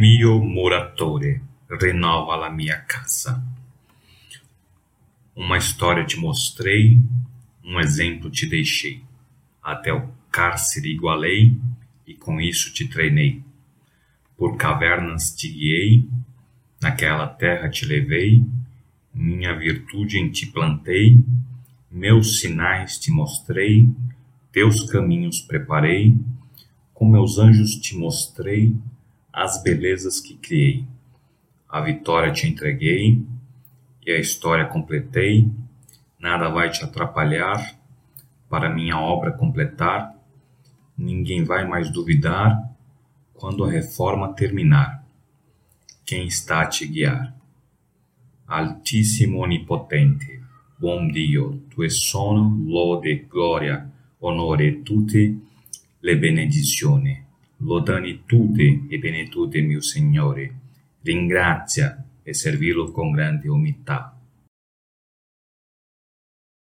Mio muratore, renova a minha casa. Uma história te mostrei, um exemplo te deixei. Até o cárcere igualei e com isso te treinei. Por cavernas te guiei, naquela terra te levei, minha virtude em ti plantei, meus sinais te mostrei, teus caminhos preparei, com meus anjos te mostrei as belezas que criei. A vitória te entreguei e a história completei. Nada vai te atrapalhar para minha obra completar. Ninguém vai mais duvidar quando a reforma terminar. Quem está a te guiar? Altíssimo Onipotente, bom Dio, tu es sono, lode, gloria, onore tutte le benedizioni lodani tutte e benetute mio Signore, ringrazia e servirlo con grande umiltà.